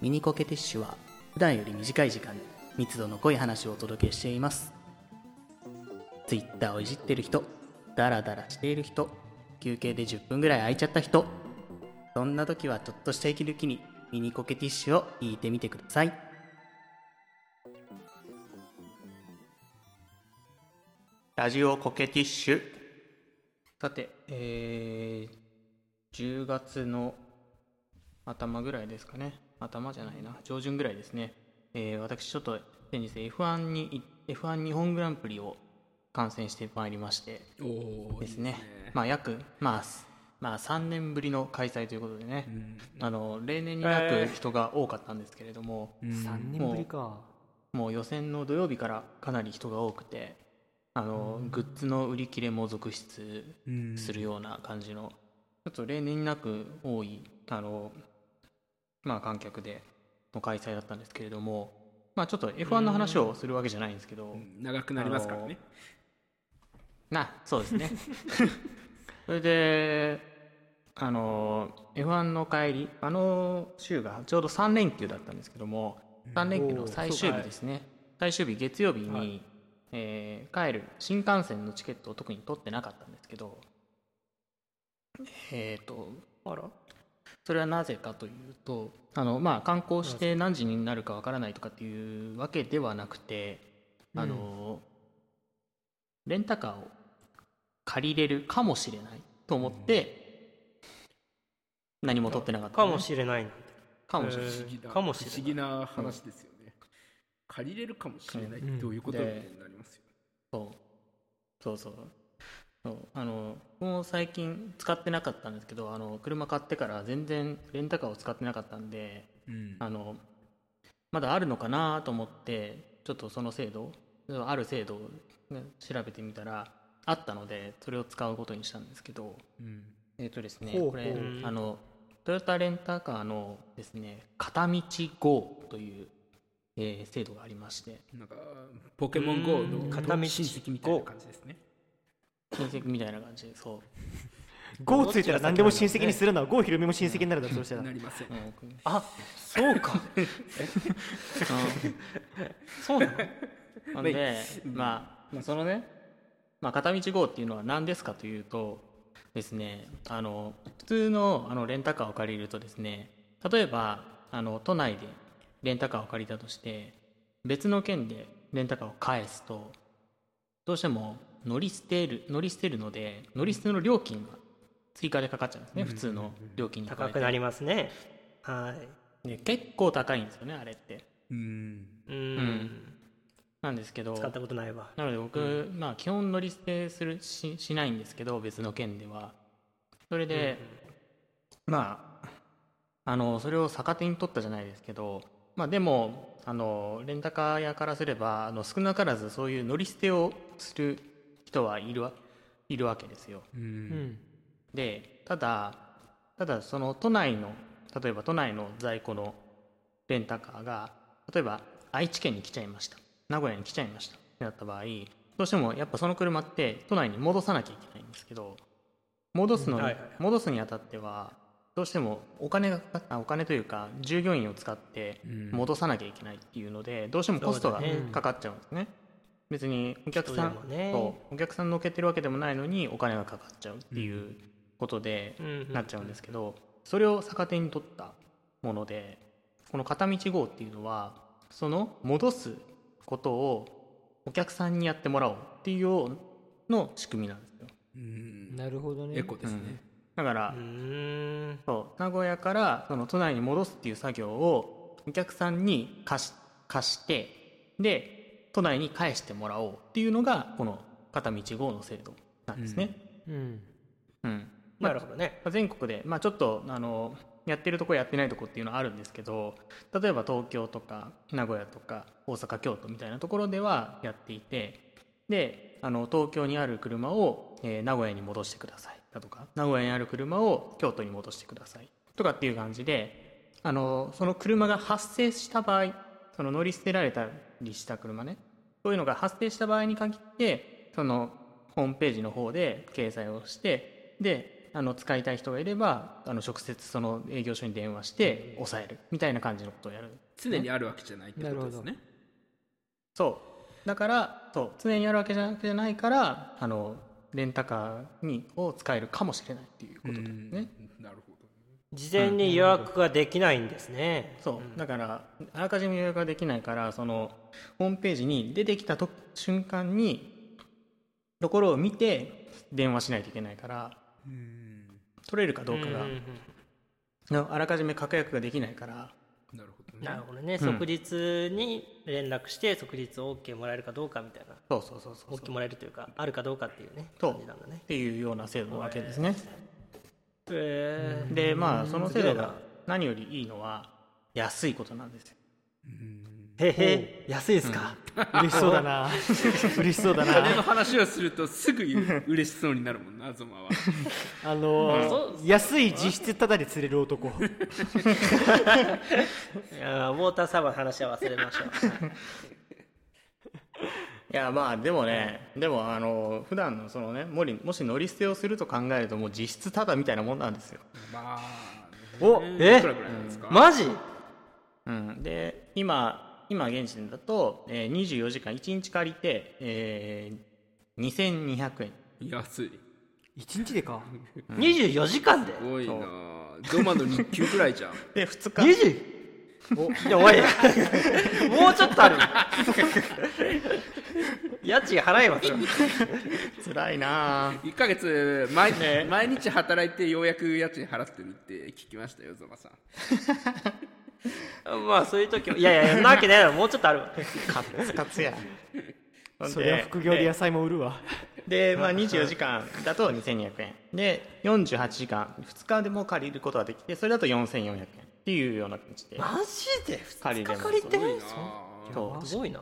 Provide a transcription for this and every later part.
ミニコケティッシュは普段より短い時間に密度の濃い話をお届けしています。ツイッターをいじってる人、ダラダラしている人、休憩で10分ぐらい空いちゃった人、そんな時はちょっとした息抜きにミニコケティッシュを聞いてみてください。ラジオコケティッシュ。さて、えー、10月の頭ぐらいですかね。頭じゃないな。上旬ぐらいですね。えー私ちょっと先日 F1 に、F1 日本グランプリを観戦してまいりましておおですね。まあ約、まあ、すまあ3年ぶりの開催ということでね。あの、例年になく人が多かったんですけれども、3年ぶりかもう予選の土曜日からかなり人が多くて、あの、グッズの売り切れも続出するような感じの、ちょっと例年になく多い、あの、まあ観客での開催だったんですけれども、まあちょっと F1 の話をするわけじゃないんですけど、長くなりますからね。な、そうですね。それで、あの、F1 の帰り、あの週がちょうど3連休だったんですけども、3連休の最終日ですね。最終日、月曜日に、えー帰る新幹線のチケットを特に取ってなかったんですけど、えっ、と、あら？それはなぜかというとあの、まあ、観光して何時になるかわからないとかっていうわけではなくて、あのレンタカーを借りれるかもしれないと思って、何も取ってなかったのね、かもしれないかもしれない、えー不思議なかもしれない。不思議な話ですよね、借りれるかもしれないどういうことになりますよ、そう。そうそうそう。あのもう最近使ってなかったんですけどあの車買ってから全然レンタカーを使ってなかったんでうん。あのまだあるのかなと思ってちょっとその制度ある制度を、ね、調べてみたらあったのでそれを使うことにしたんですけどうん。えっ、とですねほうほう。これあのトヨタレンタカーのですね片道 GO という、えー制度がありまして。なんかポケモン GO の片道親戚みたいな感じですね親戚みたいな感じでそう。ゴーついたら何でも親戚にするのはゴーひろみも親戚になるだろそした。らなりませんうん。あそうか。そうなの？なんで、まあ、まあ。そのね、まあ、片道 GO っていうのは何ですかというとですねあの普通のあのレンタカーを借りるとですね例えばあの都内でレンタカーを借りたとして別の県でレンタカーを返すとどうしても乗り捨てる乗り捨てるので乗り捨ての料金が追加でかかっちゃうんですね、普通の料金に高くなりますね。はい。で結構高いんですよねあれって。うん。うん。んなんですけど。使ったことないわ。なので僕、まあ基本乗り捨てするししないんですけど別の県では。それで、まああのそれを逆手に取ったじゃないですけどまあでもあのレンタカー屋からすればあの少なからずそういう乗り捨てをする人はいるわいるわけですよ。ううん。んでただただその都内の例えば都内の在庫のレンタカーが例えば愛知県に来ちゃいました。名古屋に来ちゃいました。ってなった場合どうしてもやっぱその車って都内に戻さなきゃいけないんですけど戻すのに、うん。はいはい戻すにあたってはどうしてもお金がかかあお金というか従業員を使って戻さなきゃいけないっていうのでどうしてもコストがかかっちゃうんですね別にお客さんね。お客さん乗っけてるわけでもないのにお金がかかっちゃうっていうことでうんうんなっちゃうんですけどそれを逆手に取ったものでこの片道 GO っていうのはその戻すことをお客さんにやってもらおうっていうようの仕組みなんですよ。うん。なるほどね。エコですね、だからそう名古屋からその都内に戻すっていう作業をお客さんに貸し貸してで都内に返してもらおうっていうのがこの片道 GO の制度なんですね。うん。うん。なるほどね。まあ全国で、まあ、ちょっとあのやってるとこやってないとこっていうのはあるんですけど例えば東京とか名古屋とか大阪京都みたいなところではやっていてであの東京にある車を、えー名古屋に戻してくださいだとか名古屋にある車を京都に戻してくださいとかっていう感じであのその車が発生した場合その乗り捨てられたりした車ね。そういうのが発生した場合に限ってそのホームページの方で掲載をしてであの使いたい人がいればあの直接その営業所に電話して抑えるみたいな感じのことをやる。常にあるわけじゃないってことですね。そう。だからそう。常にあるわけじゃじゃないからあのレンタカーにを使えるかもしれないっていうことですね。なるほど事前に予約ができないんですね、そう。だからあらかじめ予約ができないからそのホームページに出てきたと瞬間にところを見て電話しないといけないから取れるかどうかがのあらかじめ確約ができないから。なるほどね。なるほどね、うん。即日に連絡して即日 OK もらえるかどうかみたいな。そうそうそうそうそう。OK もらえるというかあるかどうかっていうねそう。感じなんだね。っていうような制度なわけですねへえでまあその制度が何よりいいのは安いことなんですよ。へへ。安いですか、嬉しそうだな。嬉しそうだ金のな話をするとすぐ嬉しそうになるもんなゾマは。あのー安い実質ただで釣れる男。いやウォーターサーバーの話は忘れましょういやまあでもねでもあの普段のそのねもりもし乗り捨てをすると考えるともう実質ただみたいなもんなんですよ、まあおねえ？いマジ？うん、で今今現時点だと、えー、24時間1日借りて、えー、2200円。安い。一日でか？24時間で。すごいな。ゾマの日給くらいじゃん。で2日。20? おいやおい。もうちょっとある。家賃払えますよ辛いなあ。1ヶ月毎,、ね。毎日働いてようやく家賃払ってるって聞きましたよゾマさん。まあそういう時もいやいやそんなわけないだろもうちょっとある。わカツカツや。そりゃ副業で野菜も売るわ。で、まあ、24時間だと2200円。で48時間2日でも借りることができてそれだと4400円っていうような感じで。マジで？2借りれます日借りて？すごいな。そう。すごいな。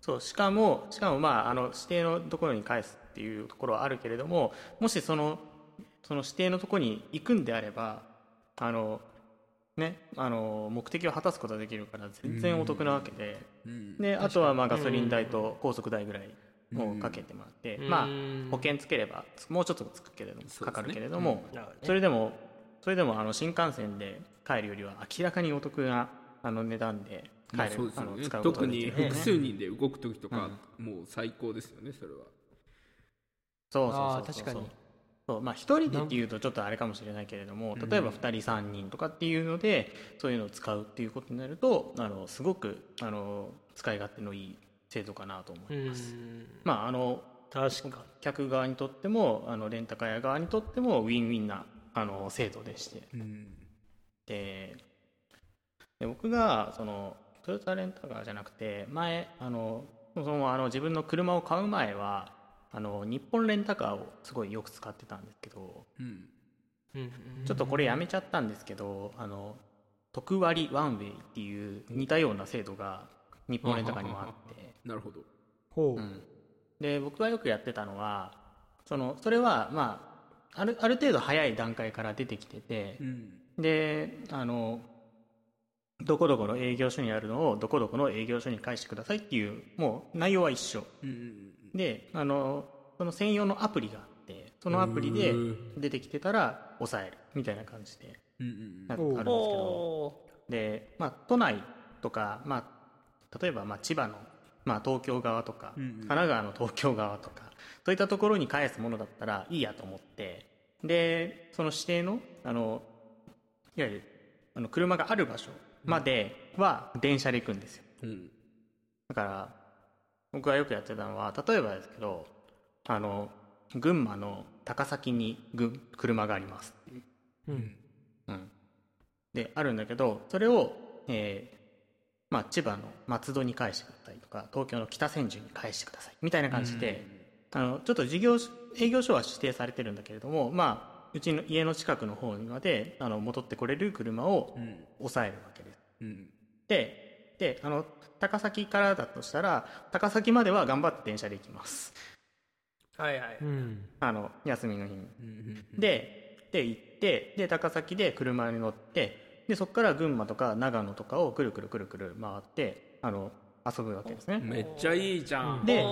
そう。しかもしかもまああの指定のところに返すっていうところはあるけれどももしそのその指定のところに行くんであればあのねあの目的を果たすことができるから全然お得なわけで、うん。であとはまあガソリン代と高速代ぐらいをかけてもらって、うんまあうん。保険つければもうちょっとつくけれども、かかるけれども、ねそれでもそれでもあの新幹線で帰るよりは明らかにお得なあの値段で帰まある、特に複数人で動く時とか、もう最高ですよねそれは。そうそうそうそう確かに。そう。まあ一人でっていうとちょっとあれかもしれないけれども例えば2人3人とかっていうのでそういうのを使うっていうことになるとあのすごくあの使い勝手のいい制度かなと思ういます、ん。まああの確か客側にとってもあのレンタカー屋側にとってもウィンウィンなあの制度でして。うん。でで僕がそのトヨタレンタカーじゃなくて前あのそもそもあの自分の車を買う前はあの日本レンタカーをすごいよく使ってたんですけどうん。ちょっとこれやめちゃったんですけどあの特割ワンウェイっていう似たような制度が日本レンタカーにもあって。なるほど。ほううん、で僕がよくやってたのはそのそれはまああるある程度早い段階から出てきててうん。であのどこどこの営業所にあるのをどこどこの営業所に返してくださいっていうもう内容は一緒。うんうんであのその専用のアプリがあってそのアプリで出てきてたら抑えるみたいな感じであるんですけど。おで、まあ、都内とか、まあ、例えばまあ千葉の、まあ、東京側とか、うんうん。神奈川の東京側とかそういったところに返すものだったらいいやと思ってでその指定のあのいわゆるあの車がある場所までは電車で行くんですよ。うん。だから僕がよくやってたのは例えばですけどあの群馬の高崎にぐ車がありますうん。うん、であるんだけどそれを、えーまあ、千葉の松戸に返してくださいとか東京の北千住に返してくださいみたいな感じで、あのちょっと事業営業所は指定されてるんだけれども、まあ、うちの家の近くの方にまであの戻ってこれる車をうん。抑えるわけです。うん。でであの高崎からだとしたら高崎までは頑張って電車で行きます。はいはい、うん。あの休みの日に。うん。でで行ってで高崎で車に乗ってでそこから群馬とか長野とかをくるくるくるくる回ってあの遊ぶわけですね。めっちゃいいじゃん。で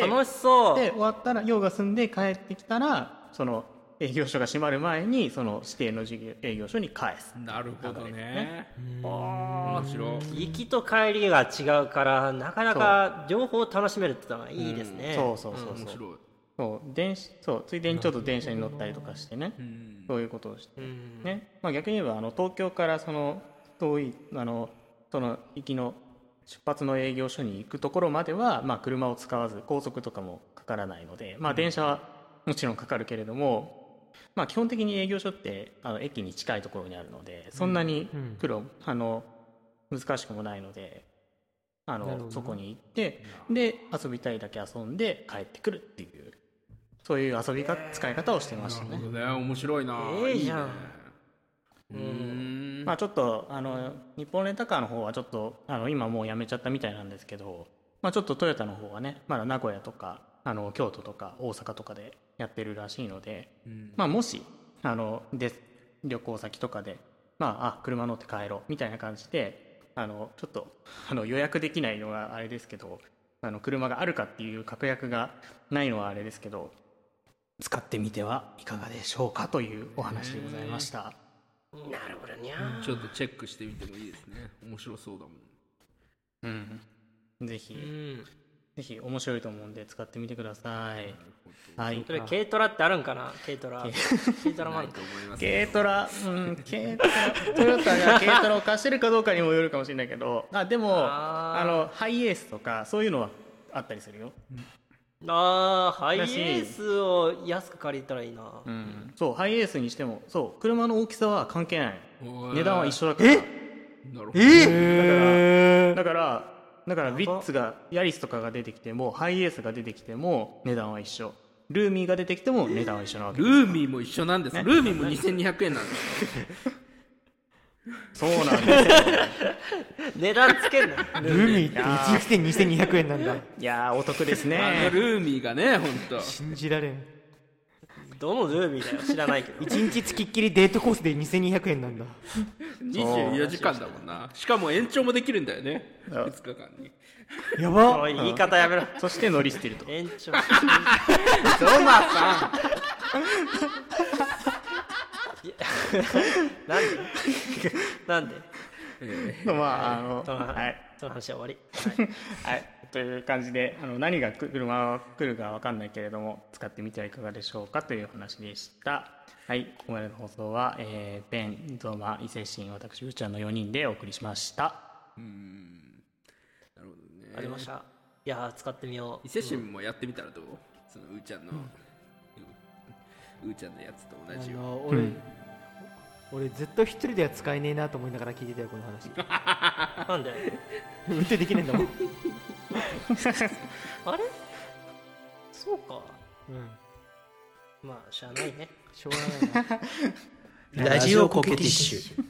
楽しそう。で終わったら用が済んで帰ってきたらその営業所が閉まる前にその指定の事業営業所に返すなるほどね。ね。面白い。行きと帰りが違うからなかなか両方楽しめるってのはいいですね、そうそうそうそう。面白いそう電子そうついでにちょっと電車に乗ったりとかしてね。うんそういうことをして。うんね。まあ、逆に言えばあの東京からその遠いあのその行きの出発の営業所に行くところまでは、まあ、車を使わず高速とかもかからないので、まあ、電車はもちろんかかるけれども、まあ、基本的に営業所ってあの駅に近いところにあるのでそんなに苦労、あの難しくもないのであのそこに行ってで遊びたいだけ遊んで帰ってくるっていうそういう遊びか使い方をしてましたね。なるほ。どね。面白いな。ええじゃん。いいね。うん。まあ、ちょっとあの日本レンタカーの方はちょっとあの今もうやめちゃったみたいなんですけど、まあ、ちょっとトヨタの方はねまだ名古屋とかあの京都とか大阪とかでやってるらしいので、うん。まあ、もしあので旅行先とかで、まあ、あ車乗って帰ろうみたいな感じであのちょっとあの予約できないのはあれですけどあの車があるかっていう確約がないのはあれですけど使ってみてはいかがでしょうかというお話でございました。なるほどにゃちょっとチェックしてみてもいいですね。面白そうだもん。うん、ぜひ、うん。ぜひ面白いと思うんで使ってみてください。はい。そ。れ軽トラってあるんかな？軽トラ。軽トラもあると思います。軽トラ、うん、軽トラ、トヨタが軽トラを貸してるかどうかにもよるかもしれないけど、あ、でも、あの、ハイエースとか、そういうのはあったりするよ。あーハイエースを安く借りたらいいな、うん。そう、ハイエースにしても、そう、車の大きさは関係ない。値段は一緒だから。なるほど。え？だから、だから、ビッツが、ヤリスとかが出てきても、ハイエースが出てきても、値段は一緒。ルーミーが出てきても、値段は一緒なわけル。ーミーも一緒なんです、ルーミーも2200円なんです そうなんですよ。値段つけんな。ルーミーって1日で2200円なんだ。いやー、お得ですあのね。ルーミーがね本当信じられん。どのルーミーだよ知らないけど。1日つきっきりデートコースで2200円なんだ。24時間だもんな。しかも延長もできるんだよね。そう。2日間に。やば。おい言い方やめろ。そして乗り捨てると。延長。ゾマさいや なんで？なんで？ん、まあ、あの、はい。その話は終わり。はい、という感じであの何が来る車が来るか分かんないけれども使ってみてはいかがでしょうかという話でした。はい。ここまでの放送は、えー、ベンゾーマ伊勢神私うーちゃんの4人でお送りしました。うん。なるほどね。ありました。いやー使ってみよう。伊勢神もやってみたらどう？そのうーちゃんの、うーちゃんのやつと同あじよ。の俺、俺ずっと一人では使えねえなと思いながら聞いてたよこの話。なんで？運転できねえんだもん、うん、あれ？そうか。まあしゃあないね。しょうがないな。ラジオコケティッシュ